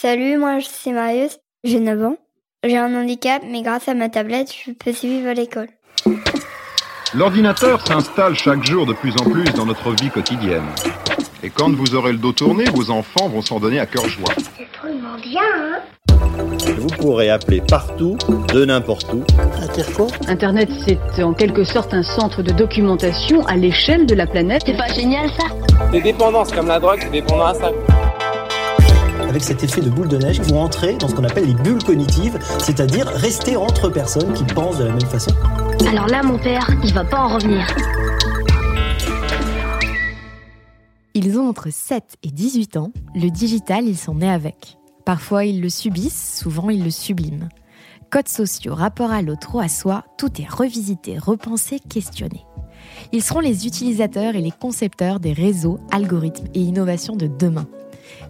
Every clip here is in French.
Salut, moi c'est Marius, j'ai 9 ans. J'ai un handicap, mais grâce à ma tablette, je peux suivre à l'école. L'ordinateur s'installe chaque jour de plus en plus dans notre vie quotidienne. Et quand vous aurez le dos tourné, vos enfants vont s'en donner à cœur joie. C'est vraiment bien, hein Vous pourrez appeler partout, de n'importe où. Internet, c'est en quelque sorte un centre de documentation à l'échelle de la planète. C'est pas génial ça? Des dépendances comme la drogue, c'est dépendant à ça. Avec cet effet de boule de neige, ils vont entrer dans ce qu'on appelle les bulles cognitives, c'est-à-dire rester entre personnes qui pensent de la même façon. Alors là, mon père, il va pas en revenir. Ils ont entre 7 et 18 ans, le digital, ils sont nés avec. Parfois, ils le subissent, souvent, ils le subliment. Codes sociaux, rapport à l'autre ou à soi, tout est revisité, repensé, questionné. Ils seront les utilisateurs et les concepteurs des réseaux, algorithmes et innovations de demain.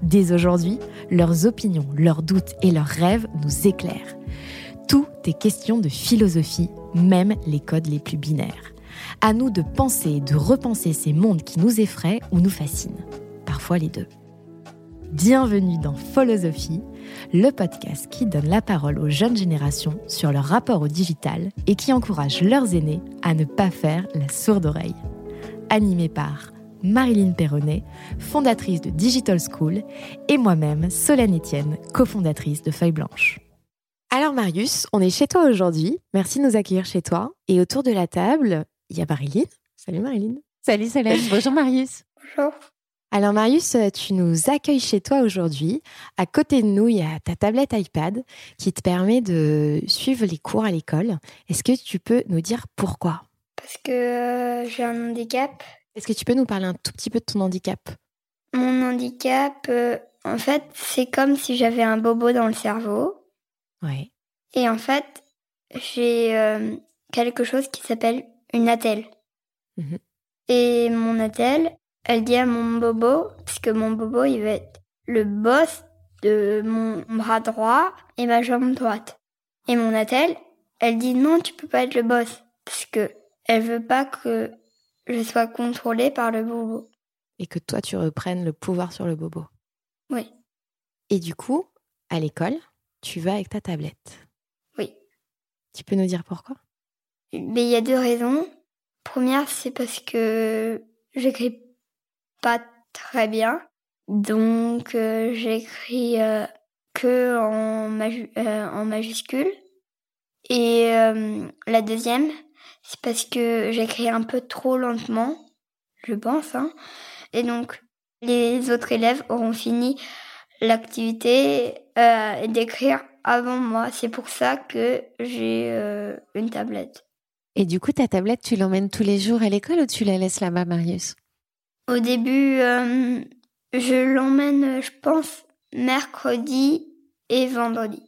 Dès aujourd'hui, leurs opinions, leurs doutes et leurs rêves nous éclairent. Tout est question de philosophie, même les codes les plus binaires. À nous de penser et de repenser ces mondes qui nous effraient ou nous fascinent. Parfois les deux. Bienvenue dans Philosophie, le podcast qui donne la parole aux jeunes générations sur leur rapport au digital et qui encourage leurs aînés à ne pas faire la sourde oreille. Animé par Marilyn Perronnet, fondatrice de Digital School, et moi-même, Solène Etienne, cofondatrice de Feuille Blanche. Alors Marius, on est chez toi aujourd'hui. Merci de nous accueillir chez toi. Et autour de la table, il y a Marilyn. Salut Marilyn. Salut Solène. Bonjour Marius. Bonjour. Alors Marius, tu nous accueilles chez toi aujourd'hui. À côté de nous, il y a ta tablette iPad qui te permet de suivre les cours à l'école. Est-ce que tu peux nous dire pourquoi? Parce que euh, j'ai un handicap. Est-ce que tu peux nous parler un tout petit peu de ton handicap? Mon handicap, euh, en fait, c'est comme si j'avais un bobo dans le cerveau. Ouais. Et en fait, j'ai euh, quelque chose qui s'appelle une attelle. Mhm. Et mon attelle, elle dit à mon bobo, puisque mon bobo, il va être le boss de mon bras droit et ma jambe droite. Et mon attelle, elle dit non, tu peux pas être le boss, parce que elle veut pas que je sois contrôlée par le bobo. Et que toi, tu reprennes le pouvoir sur le bobo. Oui, Et du coup, à l'école, tu vas avec ta tablette. oui. Tu peux nous dire pourquoi? Mais il y a deux raisons. Première, c'est parce que j'écris pas très bien. Donc, euh, j'écris euh, que en, maju- euh, en majuscule. Et la deuxième, c'est parce que j'écris un peu trop lentement, je pense. Hein. Et donc, les autres élèves auront fini l'activité euh, d'écrire avant moi. C'est pour ça que j'ai euh, une tablette. Et du coup, ta tablette, tu l'emmènes tous les jours à l'école ou tu la laisses là-bas, Marius? Au début, euh, je l'emmène, je pense, mercredi et vendredi.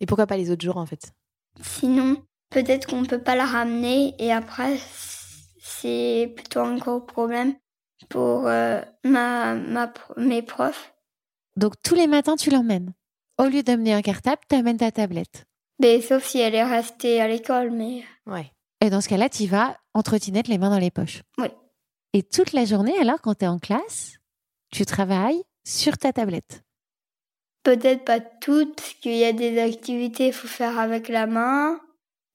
Et pourquoi pas les autres jours en fait? Sinon, peut-être qu'on peut pas la ramener et après, c'est plutôt un gros problème pour euh, ma, ma, mes profs. Donc, tous les matins, tu l'emmènes. Au lieu d'amener un cartable, tu amènes ta tablette. Mais sauf si elle est restée à l'école, mais Ouais. Et dans ce cas-là, tu vas trottinette, les mains dans les poches. Oui. Et toute la journée, alors, quand tu es en classe, tu travailles sur ta tablette. peut-être pas toutes, parce qu'il y a des activités qu'il faut faire avec la main.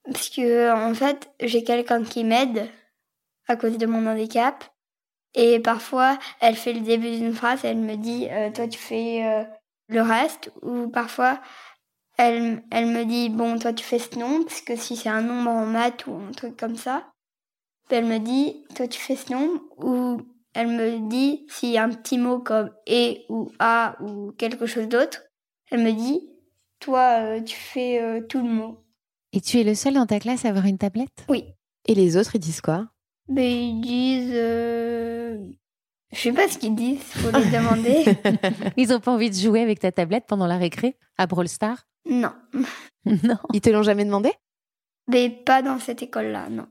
Parce que, en fait, j'ai quelqu'un qui m'aide à cause de mon handicap. Et parfois, elle fait le début d'une phrase, elle me dit, euh, toi, tu fais euh, le reste. Ou parfois, elle, elle me dit, bon, toi, tu fais ce nom, parce que si c'est un nombre en maths ou un truc comme ça, elle me dit, toi, tu fais ce nombre. Ou elle me dit, s'il y a un petit mot comme et ou a ou quelque chose d'autre, elle me dit, toi, euh, tu fais euh, tout le mot. Et tu es le seul dans ta classe à avoir une tablette? Oui. Et les autres, ils disent quoi? Mais ils disent, euh, Je sais pas ce qu'ils disent, faut les demander. Ils ont pas envie de jouer avec ta tablette pendant la récré à Brawl Star non. Non. Ils te l'ont jamais demandé? Mais pas dans cette école-là, non.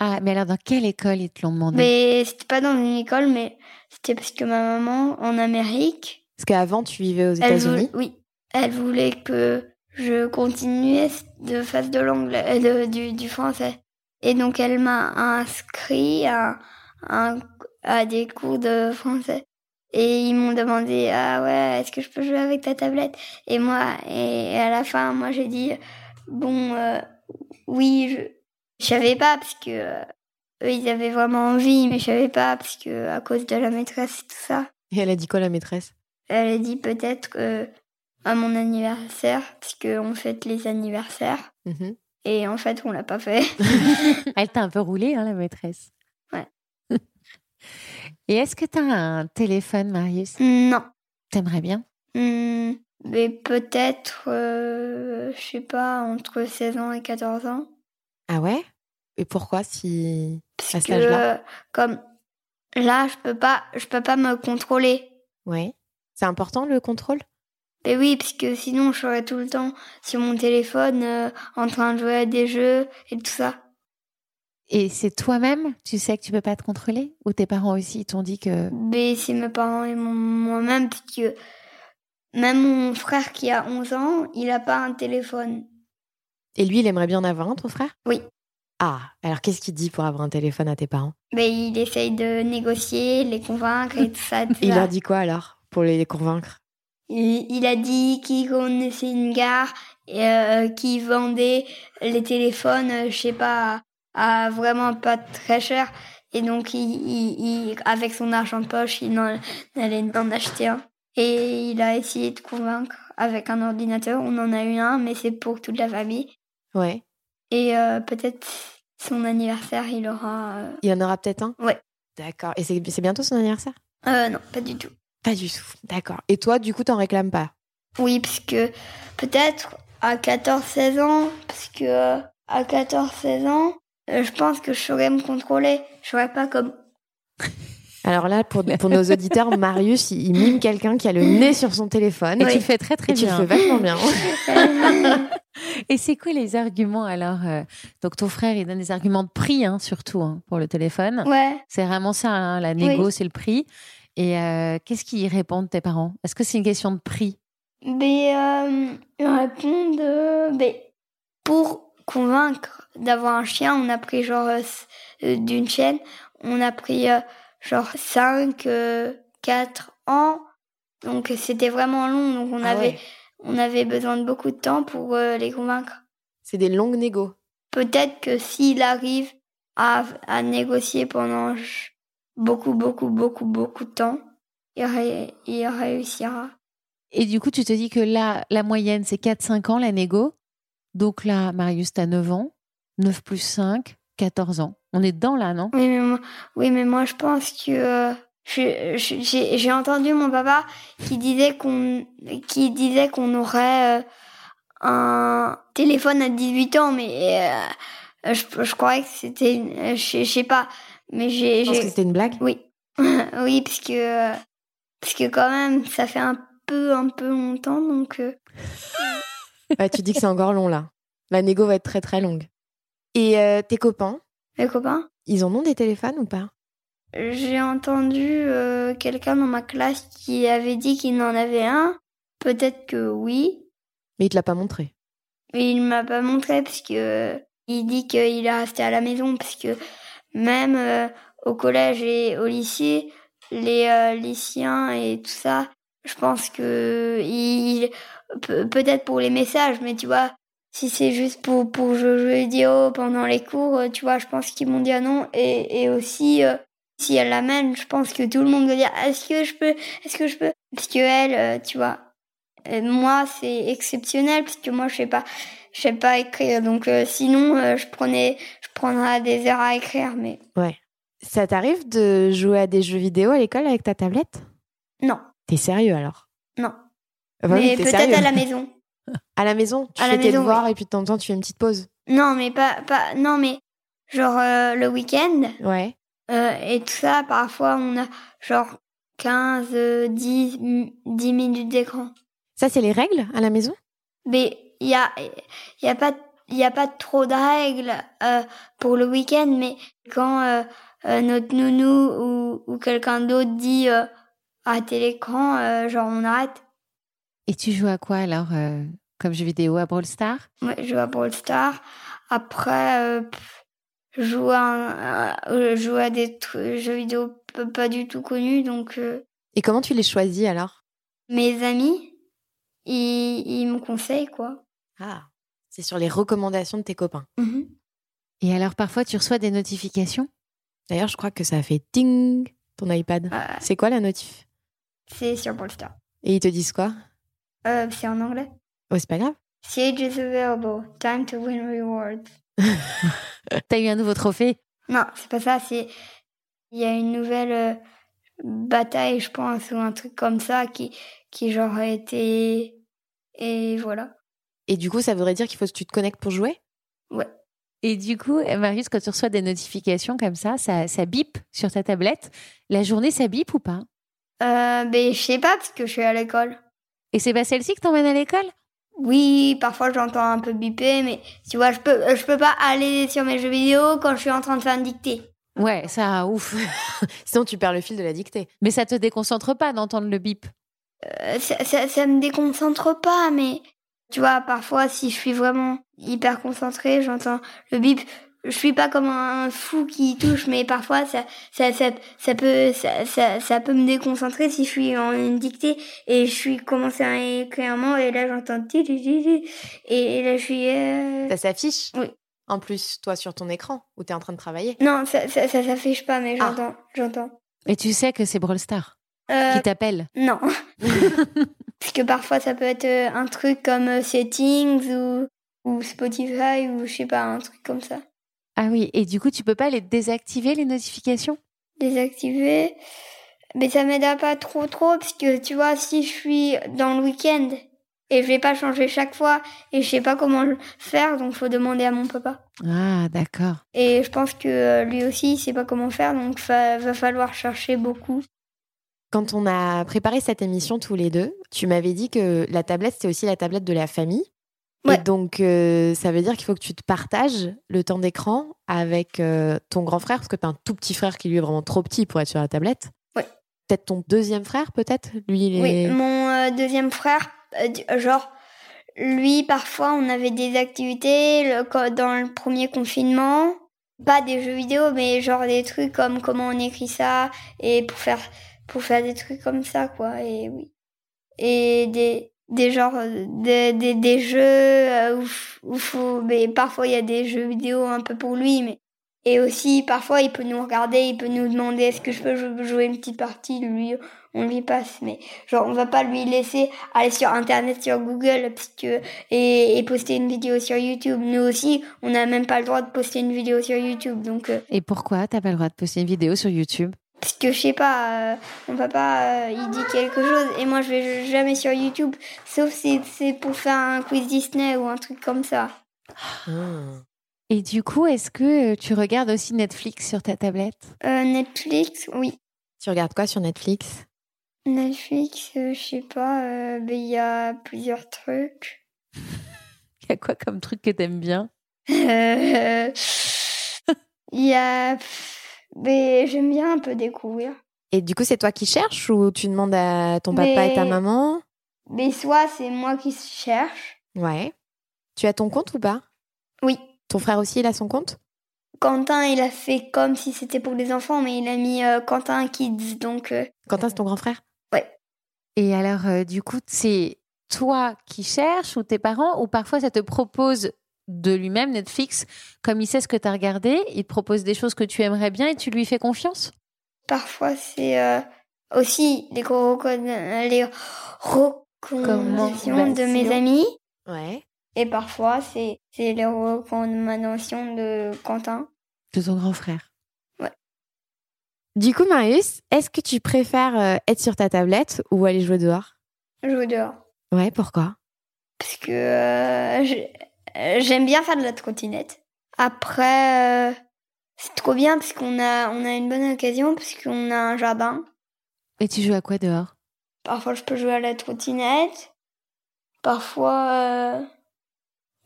Ah, mais alors dans quelle école ils te l'ont demandé? Mais c'était pas dans une école, mais c'était parce que ma maman, en Amérique, Parce qu'avant, tu vivais aux États-Unis? oui, elle voulait que je continuais de faire de l'anglais, euh, de- du, du français. Et donc elle m'a inscrit à, à, à des cours de français. Et ils m'ont demandé ah ouais est-ce que je peux jouer avec ta tablette? Et moi et à la fin moi j'ai dit bon euh, oui je je savais pas parce que euh, eux ils avaient vraiment envie mais je savais pas parce que à cause de la maîtresse et tout ça Et elle a dit quoi, la maîtresse? Elle a dit peut-être que à mon anniversaire parce que on fête les anniversaires. Mhm. et en fait on l'a pas fait. Elle t'a un peu roulé, hein, la maîtresse. Ouais. Et est-ce que tu as un téléphone, Marius? Non. T'aimerais bien? Hmm, mais peut-être euh, je sais pas entre 16 ans et 14 ans. Ah ouais? Et pourquoi si à parce cet que comme là je peux pas je peux pas me contrôler. Ouais. C'est important le contrôle? Mais oui, parce que sinon je serais tout le temps sur mon téléphone euh, en train de jouer à des jeux et tout ça. Et c'est toi-même Tu sais que tu peux pas te contrôler? Ou tes parents aussi t'ont dit que... Mais c'est mes parents et moi-même, parce que même mon frère qui a 11 ans, il a pas un téléphone. Et lui, il aimerait bien en avoir un, ton frère? Oui. Ah, alors qu'est-ce qu'il dit pour avoir un téléphone à tes parents? Mais il essaye de négocier, les convaincre et tout ça. tout Il leur dit quoi alors Pour les convaincre? Il, il a dit qu'il connaissait une gare et, euh, qui vendait les téléphones, euh, je sais pas, à, à vraiment pas très cher. Et donc, il, il- il- avec son argent de poche, il en, allait en acheter un. Et il a essayé de convaincre avec un ordinateur. On en a eu un, mais c'est pour toute la famille. Ouais. Et euh, peut-être son anniversaire, il aura... Il y en aura peut-être un? Ouais. D'accord. Et c'est c'est bientôt son anniversaire? Euh, non, pas du tout. Pas du tout. D'accord. Et toi, du coup, t'en réclames pas? Oui, parce que peut-être à 14-16 ans, parce que euh, à 14-16 ans, euh, je pense que je saurais me contrôler. Je serais pas comme. Alors là, pour, pour nos auditeurs, Marius, il, il mime quelqu'un qui a le nez sur son téléphone. Et Oui. tu le fais très très Et tu le bien. fais vachement bien. Et c'est quoi les arguments alors euh, Donc ton frère, il donne des arguments de prix, hein, surtout hein, pour le téléphone. ouais. C'est vraiment ça, hein, la négo, Oui. c'est le prix. Et euh, qu'est-ce qu'ils répondent tes parents? Est-ce que c'est une question de prix? Mais euh, ils répondent. euh, mais pour convaincre d'avoir un chien, on a pris genre d'une chaîne, on a pris euh, genre 5, 4 ans. Donc c'était vraiment long. Donc on Ah avait ouais. on avait besoin de beaucoup de temps pour euh, les convaincre. C'est des longues négos. peut-être que s'il arrive à, à négocier pendant beaucoup, beaucoup, beaucoup, beaucoup de temps, il, ré- il réussira. Et du coup, tu te dis que là, la moyenne, c'est 4-5 ans, la négo. Donc là, Marius, t'as 9 ans. 9 plus 5, 14 ans. On est dedans là, non? Oui, mais moi, oui, mais moi je pense que euh, j'ai entendu mon papa qui disait qu'on qui disait qu'on aurait euh, un téléphone à 18 ans, mais euh, je, je croyais que c'était, je, je sais pas, mais j'ai Je pense que c'était une blague? Oui, oui, parce que parce que quand même, ça fait un peu un peu longtemps, donc euh, Ouais, tu dis que c'est encore long là. La négo va être très très longue. Et euh, tes copains, mes copains? ils en ont des téléphones ou pas? J'ai entendu euh, quelqu'un dans ma classe qui avait dit qu'il en avait un. Peut-être que oui, Mais il te l'a pas montré. mais il m'a pas montré parce que il dit qu'il est resté à la maison parce que même euh, au collège et au lycée, les euh, lycéens et tout ça, je pense que il peut- peut-être pour les messages, mais tu vois, si c'est juste pour pour jouer vidéo pendant les cours, euh, tu vois, je pense qu'ils m'ont dit ah non et et aussi euh, si elle l'amène, je pense que tout le monde va dire est-ce que je peux, est-ce que je peux, parce que elle, euh, tu vois, euh, moi c'est exceptionnel parce que moi je sais pas, je sais pas écrire, donc euh, sinon euh, je prenais, je prendrais des heures à écrire, mais Ouais. Ça t'arrive de jouer à des jeux vidéo à l'école avec ta tablette? Non, T'es sérieux alors? Non, Ah bah mais peut-être à la maison. À la maison, tu À la fais tes maison, devoirs oui. et puis de temps en temps tu fais une petite pause. Non, mais pas, pas, non, mais genre euh, le week-end, Ouais. Euh, et tout ça, parfois, on a genre 15, euh, 10, 10 minutes d'écran. Ça, c'est les règles à la maison? Mais il y a, y a pas, il y a pas trop de règles euh, pour le week-end, mais quand euh, euh, notre nounou ou, ou quelqu'un d'autre dit euh, arrêtez l'écran, euh, genre on arrête. Et tu joues à quoi alors euh, comme jeu vidéo à Brawl Stars? Ouais, je joue à Brawl Stars. Après, euh, je joue à, je joue à des jeux vidéo pas du tout connus, donc euh, Et comment tu les choisis alors? Mes amis, ils, ils me conseillent quoi. Ah, c'est sur les recommandations de tes copains. Mhm. Et alors parfois tu reçois des notifications? D'ailleurs, je crois que ça a fait ting ton iPad. C'est quoi la notif? C'est sur Brawl. Et ils te disent quoi? Euh, c'est en anglais. Oh, c'est pas grave. Siege is available. Time to win rewards. T'as eu un nouveau trophée? Non, c'est pas ça. C'est il y a une nouvelle euh, bataille, je pense, ou un truc comme ça qui qui genre a été et voilà. Et du coup, ça voudrait dire qu'il faut que tu te connectes pour jouer? Ouais. Et du coup, Marius, quand tu reçois des notifications comme ça, ça, ça bip sur ta tablette. La journée, ça bip ou pas? Euh, ben je sais pas parce que je suis à l'école. Et c'est pas celle-ci que t'emmènes à l'école? Oui, parfois j'entends un peu biper, mais tu vois, je peux je peux pas aller sur mes jeux vidéo quand je suis en train de faire une dictée. Ouais, ça, ouf. Sinon, tu perds le fil de la dictée. Mais ça te déconcentre pas d'entendre le bip? Euh, ça, ça, ça me déconcentre pas, mais tu vois, parfois, si je suis vraiment hyper concentrée, j'entends le bip. Je suis pas comme un fou qui touche, mais parfois, ça, ça, ça, ça peut, ça, ça, ça peut me déconcentrer si je suis en une dictée et je suis commencé à écrire un mot et là, j'entends et, là, je suis, euh, Ça s'affiche Oui. En plus, toi, sur ton écran, où tu es en train de travailler. non, ça, ça, ça s'affiche pas, mais Ah. j'entends, j'entends. Et tu sais que c'est Brawl Stars Euh, qui t'appelle Non. Parce que parfois ça peut être euh, un truc comme euh, Settings ou, ou Spotify ou je sais pas, un truc comme ça. Ah oui, et du coup, tu peux pas les désactiver, les notifications? Désactiver? Mais ça m'aide pas trop trop parce que tu vois, si je suis dans le week-end et je vais pas changer chaque fois et je sais pas comment le faire, donc faut demander à mon papa. Ah, d'accord. Et je pense que euh, lui aussi il sait pas comment faire, donc fa- va falloir chercher beaucoup. Quand on a préparé cette émission tous les deux, tu m'avais dit que la tablette, c'est aussi la tablette de la famille. Et Ouais. donc, euh, ça veut dire qu'il faut que tu te partages le temps d'écran avec euh, ton grand frère, parce que tu as un tout petit frère qui lui est vraiment trop petit pour être sur la tablette. Ouais. Peut-être ton deuxième frère, peut-être? Lui, il est... Oui, mon euh, deuxième frère, genre, lui, parfois, on avait des activités le- dans le premier confinement. Pas des jeux vidéo, mais genre des trucs comme comment on écrit ça, et pour faire, pour faire des trucs comme ça, quoi, et oui. Et des, des genres, euh, des, des, des jeux où, où faut, mais parfois il y a des jeux vidéo un peu pour lui, mais et aussi, parfois, il peut nous regarder, il peut nous demander est-ce que je peux jou- jouer une petite partie, lui, on lui passe. Mais genre, on va pas lui laisser aller sur Internet, sur Google, parce que, et, et poster une vidéo sur YouTube. Nous aussi, on n'a même pas le droit de poster une vidéo sur YouTube. Donc, euh, Et pourquoi t'as pas le droit de poster une vidéo sur YouTube? Parce que je sais pas, euh, mon papa, euh, il dit quelque chose, et moi, je vais jamais sur YouTube, sauf si c'est pour faire un quiz Disney ou un truc comme ça. Ah. Et du coup, est-ce que tu regardes aussi Netflix sur ta tablette? Euh, Netflix, oui. Tu regardes quoi sur Netflix? Netflix, euh, je sais pas, euh, ben, il y a plusieurs trucs. Il y a quoi comme truc que t'aimes bien? Euh, Il y a. Mais j'aime bien un peu découvrir. Et du coup, c'est toi qui cherches ou tu demandes à ton papa et ta maman? Mais soit c'est moi qui cherche. Ouais. Tu as ton compte ou pas? Oui. Ton frère aussi, il a son compte? Quentin, il a fait comme si c'était pour les enfants, mais il a mis euh, Quentin Kids, donc. euh, Quentin, c'est ton grand frère? Et alors, euh, du coup, c'est toi qui cherches ou tes parents ou parfois ça te propose de lui-même Netflix, comme il sait ce que tu as regardé, il te propose des choses que tu aimerais bien et tu lui fais confiance? Parfois, c'est euh, aussi les, recommandations de mes amis. Ouais. Et parfois, c'est les recommandations de Quentin. De ton grand frère. Du coup, Marius, est-ce que tu préfères euh, être sur ta tablette ou aller jouer dehors? Jouer dehors. Ouais, pourquoi? Parce que euh, euh, j'aime bien faire de la trottinette. Après, euh, C'est trop bien parce qu'on a, on a une bonne occasion parce qu'on a un jardin. Et tu joues à quoi dehors? Parfois, je peux jouer à la trottinette. Parfois, euh,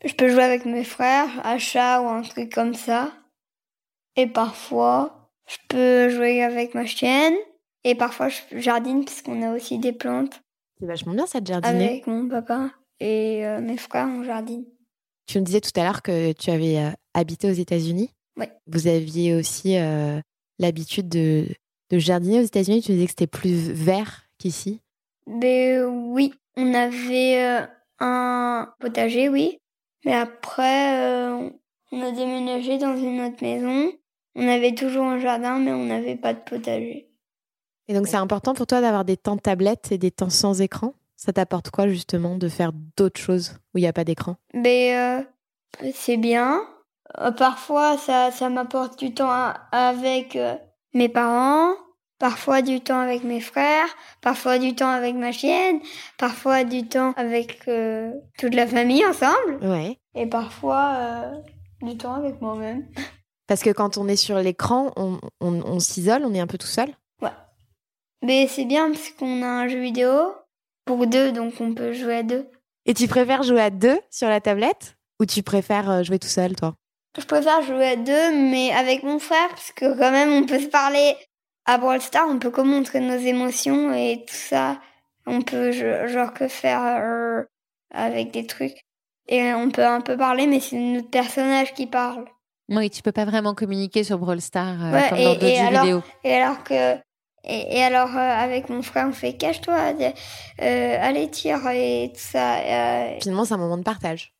je peux jouer avec mes frères à chat ou un truc comme ça. Et parfois, je peux jouer avec ma chienne. Et parfois, je jardine parce qu'on a aussi des plantes. C'est vachement bien ça de jardiner. Avec mon papa et euh, mes frères, on jardine. Tu me disais tout à l'heure que tu avais euh, habité aux États-Unis. Oui. Vous aviez aussi euh, l'habitude de, de jardiner aux États-Unis. Tu me disais que c'était plus vert qu'ici. Ben oui, on avait un potager, oui. Mais après, on a déménagé dans une autre maison. On avait toujours un jardin, mais on n'avait pas de potager. Et donc, c'est important pour toi d'avoir des temps de tablette et des temps sans écran? Ça t'apporte quoi, justement, de faire d'autres choses où il n'y a pas d'écran? Ben, euh, c'est bien. Euh, parfois, ça, ça m'apporte du temps avec euh, mes parents, parfois du temps avec mes frères, parfois du temps avec ma chienne, parfois du temps avec toute la famille ensemble. Ouais. Et parfois du temps avec moi-même. Parce que quand on est sur l'écran, on, on, on s'isole, on est un peu tout seul? Ouais. Mais c'est bien parce qu'on a un jeu vidéo pour deux, donc on peut jouer à deux. Et tu préfères jouer à deux sur la tablette ou tu préfères euh, jouer tout seul, toi? Je préfère jouer à deux, mais avec mon frère, parce que quand même on peut se parler. À Brawl Stars, on peut que montrer nos émotions et tout ça. On peut genre que faire euh, avec des trucs. Et on peut un peu parler, mais c'est notre personnage qui parle. Oui, tu peux pas vraiment communiquer sur Brawl Stars euh, Ouais, comme et, dans d'autres et jeux alors, vidéo. Et alors que. Et, et alors, euh, avec mon frère, on fait cache-toi, euh, allez, tire et tout ça. euh, Finalement, c'est un moment de partage.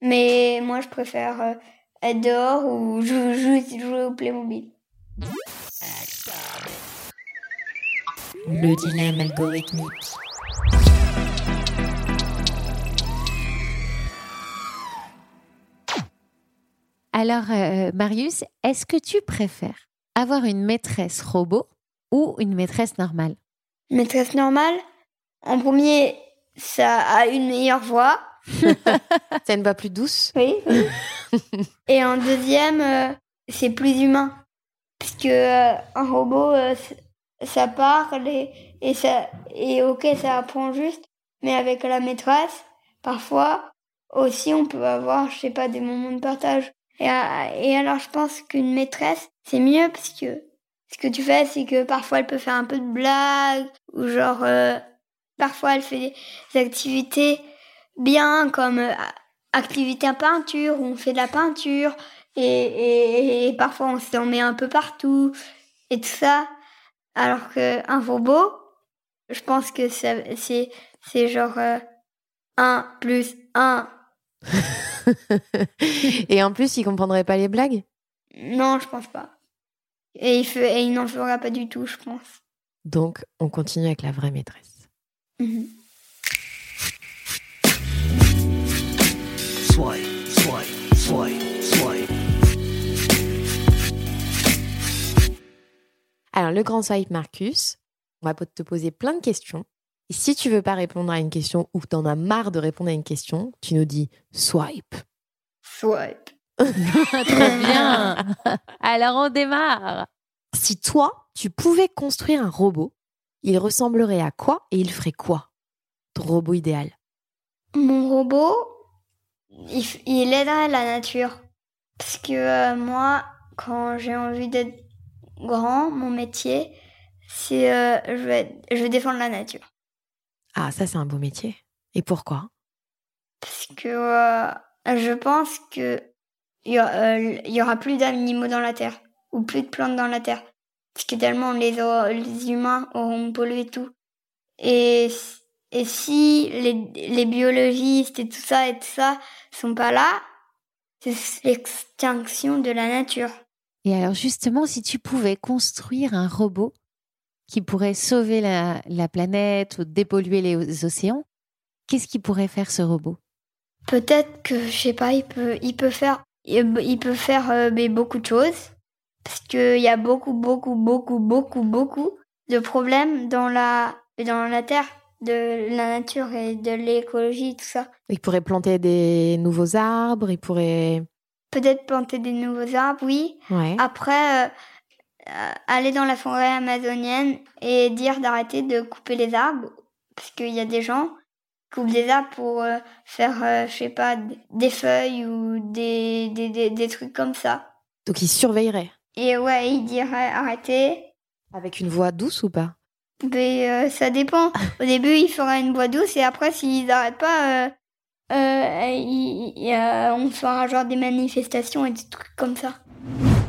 mais moi, je préfère euh, être dehors ou jou- jou- jouer au Playmobil. Le dilemme algorithmique. Alors, euh, Marius, est-ce que tu préfères avoir une maîtresse robot ou une maîtresse normale? Maîtresse normale, en premier, ça a une meilleure voix. C'est une voix plus douce? Oui. et en deuxième, euh, c'est plus humain. Parce que euh, un robot, euh, ça parle et, et ça et ok, ça apprend juste. Mais avec la maîtresse, parfois aussi, on peut avoir, je sais pas, des moments de partage. Et, euh, et alors, je pense qu'une maîtresse, c'est mieux parce que ce que tu fais, c'est que parfois elle peut faire un peu de blagues ou genre euh, parfois elle fait des, activités bien comme euh, activité en peinture où on fait de la peinture et, parfois on s'en met un peu partout et tout ça. Alors que un robot, je pense que c'est genre euh, 1 plus 1. Et en plus, il comprendrait pas les blagues? Non, je pense pas. Et il, fait, et il n'en fera pas du tout, je pense. Donc, on continue avec la vraie maîtresse. Mhm. Swipe, swipe, swipe, swipe. Alors, le grand swipe Marcus, on va te poser plein de questions. Si tu veux pas répondre à une question ou que t'en as marre de répondre à une question, tu nous dis swipe. Swipe. Très bien. Alors, on démarre. Si toi, tu pouvais construire un robot, il ressemblerait à quoi et il ferait quoi? Ton robot idéal. Mon robot, il, aiderait la nature. Parce que euh, moi, quand j'ai envie d'être grand, mon métier, c'est euh, je, vais, je vais défendre la nature. Ah, ça, c'est un beau métier. Et pourquoi? Parce que euh, je pense que il y, a- euh, il y aura plus d'animaux dans la terre ou plus de plantes dans la terre. Parce que tellement les humains auront pollué tout. Et, et si les, les biologistes et tout ça et tout ça sont pas là, c'est l'extinction de la nature. Et alors, justement, si tu pouvais construire un robot qui pourrait sauver la, la planète ou dépolluer les océans, qu'est-ce qu'il pourrait faire ce robot? Peut-être que je sais pas, il peut, il peut faire, il, peut faire euh, mais beaucoup de choses parce que il y a beaucoup, beaucoup, beaucoup, beaucoup, beaucoup de problèmes dans la, dans la terre, de la nature et de l'écologie, tout ça. Il pourrait planter des nouveaux arbres, il pourrait... peut-être planter des nouveaux arbres, oui. Ouais. Après, euh, aller dans la forêt amazonienne et dire d'arrêter de couper les arbres, parce qu'il y a des gens qui coupent des arbres pour euh, faire, euh, je sais pas, des feuilles ou des, des, des, des trucs comme ça. Donc il surveillerait. Et ouais, ils diraient arrêtez. Avec une voix douce ou pas? Mais euh, ça dépend. Au début, ils feraient une voix douce et après, s'ils n'arrêtent pas, euh, euh, il- il- euh, on fera genre des manifestations et des trucs comme ça.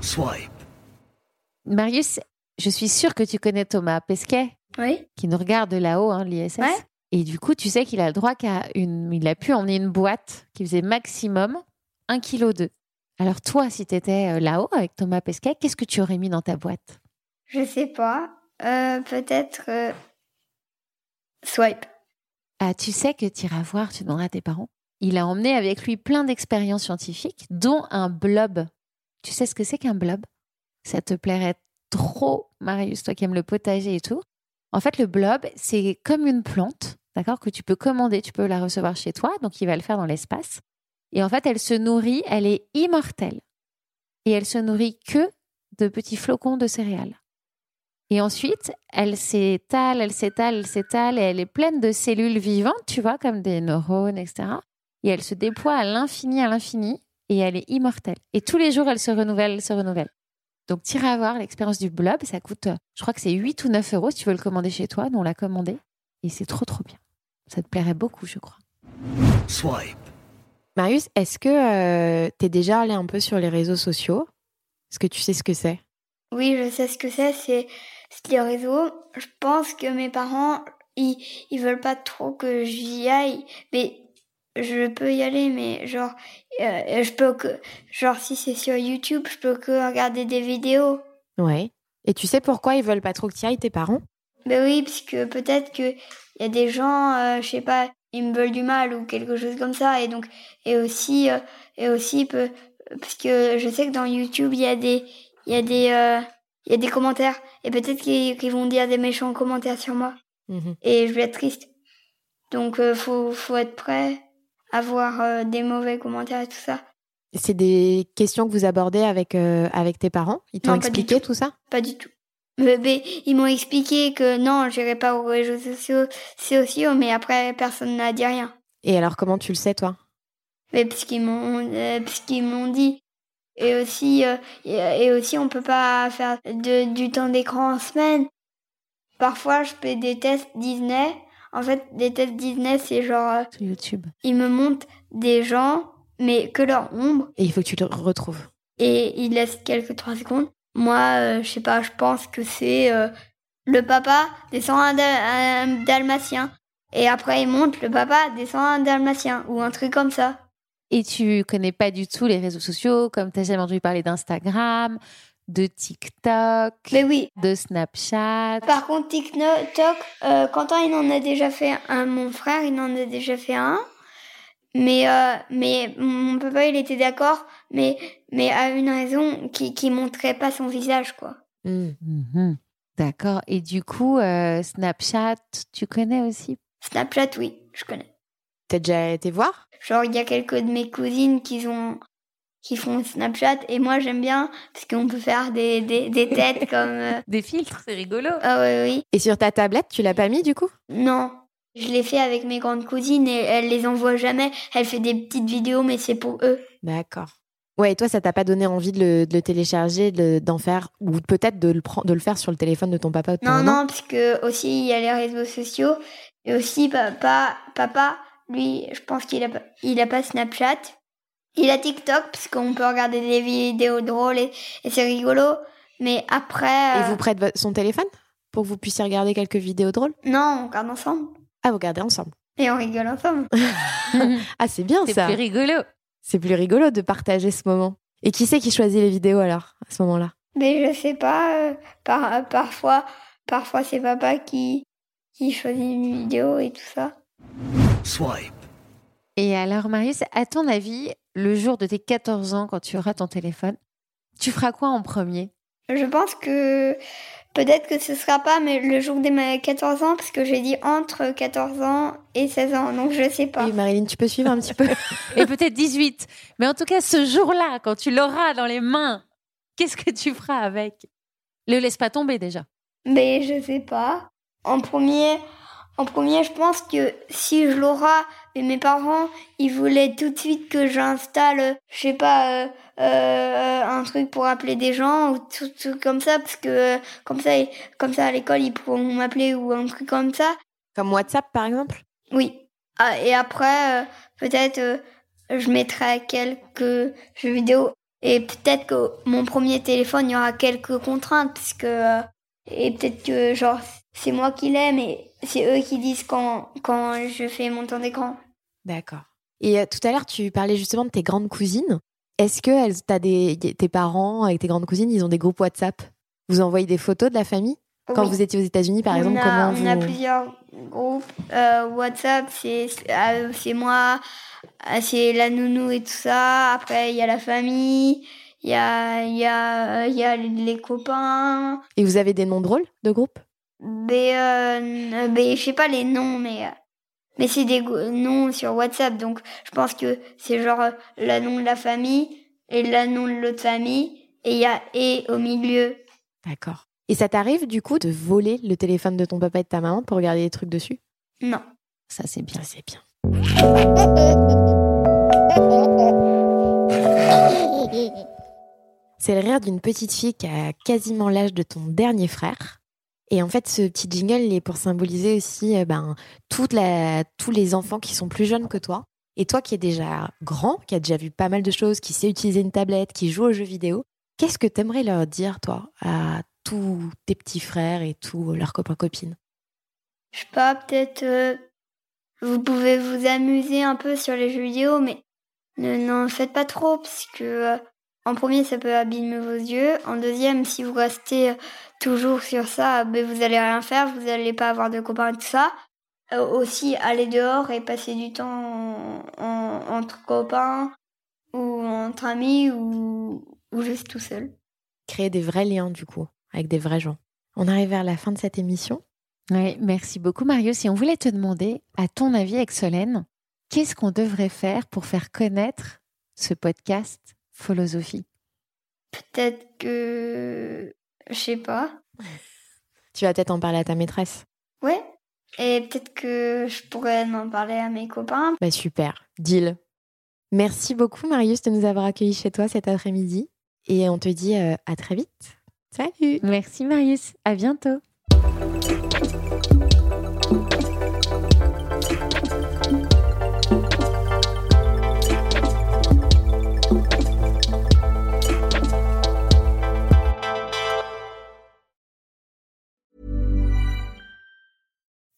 Swipe. Marius, je suis sûre que tu connais Thomas Pesquet, Oui. qui nous regarde de là-haut, hein, l'ISS. Ouais. Et du coup, tu sais qu'il a le droit qu'à une. Il a pu emmener une boîte qui faisait maximum 1,2 kg. Alors, toi, si tu étais là-haut avec Thomas Pesquet, qu'est-ce que tu aurais mis dans ta boîte? Je sais pas. Euh, Peut-être euh, swipe. Ah, tu sais que tu iras voir, tu demanderas à tes parents. Il a emmené avec lui plein d'expériences scientifiques, dont un blob. Tu sais ce que c'est qu'un blob? Ça te plairait trop, Marius, toi qui aimes le potager et tout. En fait, le blob, c'est comme une plante, d'accord, que tu peux commander, tu peux la recevoir chez toi, donc il va le faire dans l'espace. Et en fait, elle se nourrit, elle est immortelle. Et elle se nourrit que de petits flocons de céréales. Et ensuite, elle s'étale, elle s'étale, elle s'étale, et elle est pleine de cellules vivantes, tu vois, comme des neurones, etc. Et elle se déploie à l'infini, à l'infini, et elle est immortelle. Et tous les jours, elle se renouvelle, elle se renouvelle. Donc, t'iras voir l'expérience du blob, ça coûte, je crois que c'est 8 ou 9 euros si tu veux le commander chez toi. Nous, on l'a commandé, et c'est trop, trop bien. Ça te plairait beaucoup, je crois. Swipe. Marius, est-ce que euh, t'es déjà allé un peu sur les réseaux sociaux? Est-ce que tu sais ce que c'est? Oui, je sais ce que c'est. C'est c'est les réseaux. Je pense que mes parents, ils, ils veulent pas trop que j'y aille. Mais je peux y aller, mais genre, euh, je peux que, genre, si c'est sur YouTube, je peux que regarder des vidéos. Ouais. Et tu sais pourquoi ils veulent pas trop que tu ailles, tes parents? Ben oui, parce que peut-être que il y a des gens, euh, je sais pas, ils me veulent du mal ou quelque chose comme ça, et donc et aussi euh, et aussi parce que je sais que dans YouTube il y a des il y a des euh, il y a des commentaires et peut-être qu'ils qu'ils vont dire des méchants commentaires sur moi Mhm. et je vais être triste. Donc euh, faut faut être prêt à voir euh, des mauvais commentaires et tout ça. C'est des questions que vous abordez avec, euh, avec tes parents? Ils t'ont expliqué tout. tout ça? Pas du tout. Mais, ils m'ont expliqué que non, j'irai pas aux réseaux sociaux, mais après personne n'a dit rien. Et alors, comment tu le sais, toi? Mais parce qu'ils m'ont, euh, m'ont dit. Et aussi, euh, et, et aussi, on peut pas faire de, du temps d'écran en semaine. Parfois, je fais des tests Disney. En fait, des tests Disney, c'est genre, euh, Sur YouTube. ils me montrent des gens, mais que leur ombre, Et il faut que tu le retrouves. et ils laissent quelques trois secondes. Moi, euh, je sais pas, je pense que c'est euh, le papa descend un, da- un dalmatien. Et après, il montre le papa descend un dalmatien, ou un truc comme ça. Et tu connais pas du tout les réseaux sociaux, comme tu jamais entendu parler d'Instagram, de TikTok, Mais oui, de Snapchat. Par contre, TikTok, euh, Quentin, il en a déjà fait un. Mon frère, il en a déjà fait un. Mais, euh, mais mon papa, il était d'accord, mais, mais à une raison qui, qui montrait pas son visage, quoi. Hmm. Mhm. D'accord. Et du coup, euh, Snapchat, tu connais aussi? Snapchat, oui, je connais. T'as déjà été voir? Genre, il y a quelques de mes cousines qui ont qui font Snapchat. Et moi j'aime bien parce qu'on peut faire des, des, des têtes comme euh, Des filtres, c'est rigolo. ah ouais oui. Et sur ta tablette, tu l'as pas mis, du coup? Non. Je l'ai fait avec mes grandes cousines et elles les envoient jamais. Elle fait des petites vidéos mais c'est pour eux. D'accord. Ouais, et toi, ça t'a pas donné envie de le, de le télécharger, de- d'en faire, ou peut-être de le, prendre- de le faire sur le téléphone de ton papa ou de ton Non, maman non, parce que aussi il y a les réseaux sociaux. Et aussi papa, papa, lui, je pense qu'il a pas, il a pas Snapchat. Il a TikTok parce qu'on peut regarder des vidéos drôles et, et c'est rigolo. Mais après, Et euh, vous prête son téléphone pour que vous puissiez regarder quelques vidéos drôles? Non, on regarde ensemble Ah, vous regardez ensemble. et on rigole ensemble. Ah, c'est bien C'est ça. plus rigolo. C'est plus rigolo de partager ce moment. Et qui c'est qui choisit les vidéos alors, à ce moment-là? Mais je sais pas, euh, par, parfois, parfois c'est papa qui qui choisit une vidéo et tout ça. Swipe. Et alors, Marius, à ton avis, le jour de tes 14 ans, quand tu auras ton téléphone, tu feras quoi en premier? Je pense que peut-être que ce sera pas, mais le jour de mes 14 ans, parce que j'ai dit entre 14 ans et 16 ans, donc je sais pas. Oui, Marilyn, tu peux suivre un petit peu. Et peut-être 18. Mais en tout cas, ce jour-là, quand tu l'auras dans les mains, qu'est-ce que tu feras avec? Le laisse pas tomber déjà. Mais je sais pas. En premier, en premier, je pense que si je l'aurai, mais mes parents, ils voulaient tout de suite que j'installe, je sais pas, euh, euh, un truc pour appeler des gens ou tout, tout comme ça, parce que euh, comme ça, comme ça à l'école, ils pourront m'appeler ou un truc comme ça. Comme WhatsApp, par exemple? Oui. Ah, et après, euh, peut-être, euh, je mettrai quelques jeux vidéo. Et peut-être que mon premier téléphone, il y aura quelques contraintes, puisque euh, et peut-être que genre c'est moi qui l'aime et c'est eux qui disent quand quand je fais mon temps d'écran. D'accord. Et euh, tout à l'heure, tu parlais justement de tes grandes cousines. Est-ce que elles, t'as des, tes parents avec tes grandes cousines, ils ont des groupes WhatsApp? Vous envoyez des photos de la famille? Quand Oui. vous étiez aux États-Unis, par on exemple, a, comment on vous... a plusieurs groupes euh, WhatsApp, c'est euh, c'est moi, c'est la nounou et tout ça. Après il y a la famille, il y a il y a il y a les copains. Et vous avez des noms drôles de groupes Mais euh, mais je sais pas les noms, mais euh, mais c'est des noms sur WhatsApp, donc je pense que c'est genre euh, le nom de la famille et le nom de l'autre famille et il y a et au milieu. D'accord. Et ça t'arrive du coup de voler le téléphone de ton papa et de ta maman pour regarder des trucs dessus? Non. Ça, c'est bien. c'est bien. C'est le rire d'une petite fille qui a quasiment l'âge de ton dernier frère. Et en fait, ce petit jingle, il est pour symboliser aussi euh, ben, tous les enfants qui sont plus jeunes que toi. Et toi qui es déjà grand, qui a déjà vu pas mal de choses, qui sait utiliser une tablette, qui joue aux jeux vidéo, qu'est-ce que t'aimerais leur dire, toi, à tous tes petits frères et tous leurs copains-copines Je sais pas, peut-être euh, vous pouvez vous amuser un peu sur les jeux vidéo, mais ne n'en faites pas trop, parce que euh, en premier, ça peut abîmer vos yeux. En deuxième, si vous restez euh, toujours sur ça, ben, vous allez rien faire, vous allez pas avoir de copains et tout ça. Euh, aussi, aller dehors et passer du temps en- en- entre copains ou entre amis ou, ou juste tout seul. Créer des vrais liens, du coup, avec des vrais gens. On arrive vers la fin de cette émission. Oui, merci beaucoup Marius. Et on voulait te demander, à ton avis, avec Solène, qu'est-ce qu'on devrait faire pour faire connaître ce podcast? Philosophie Peut-être que... Je sais pas. Tu vas peut-être en parler à ta maîtresse. Ouais. Et peut-être que je pourrais en parler à mes copains. Bah super, deal. Merci beaucoup Marius de nous avoir accueillis chez toi cet après-midi. Et on te dit euh, à très vite. Salut Merci Marius, à bientôt.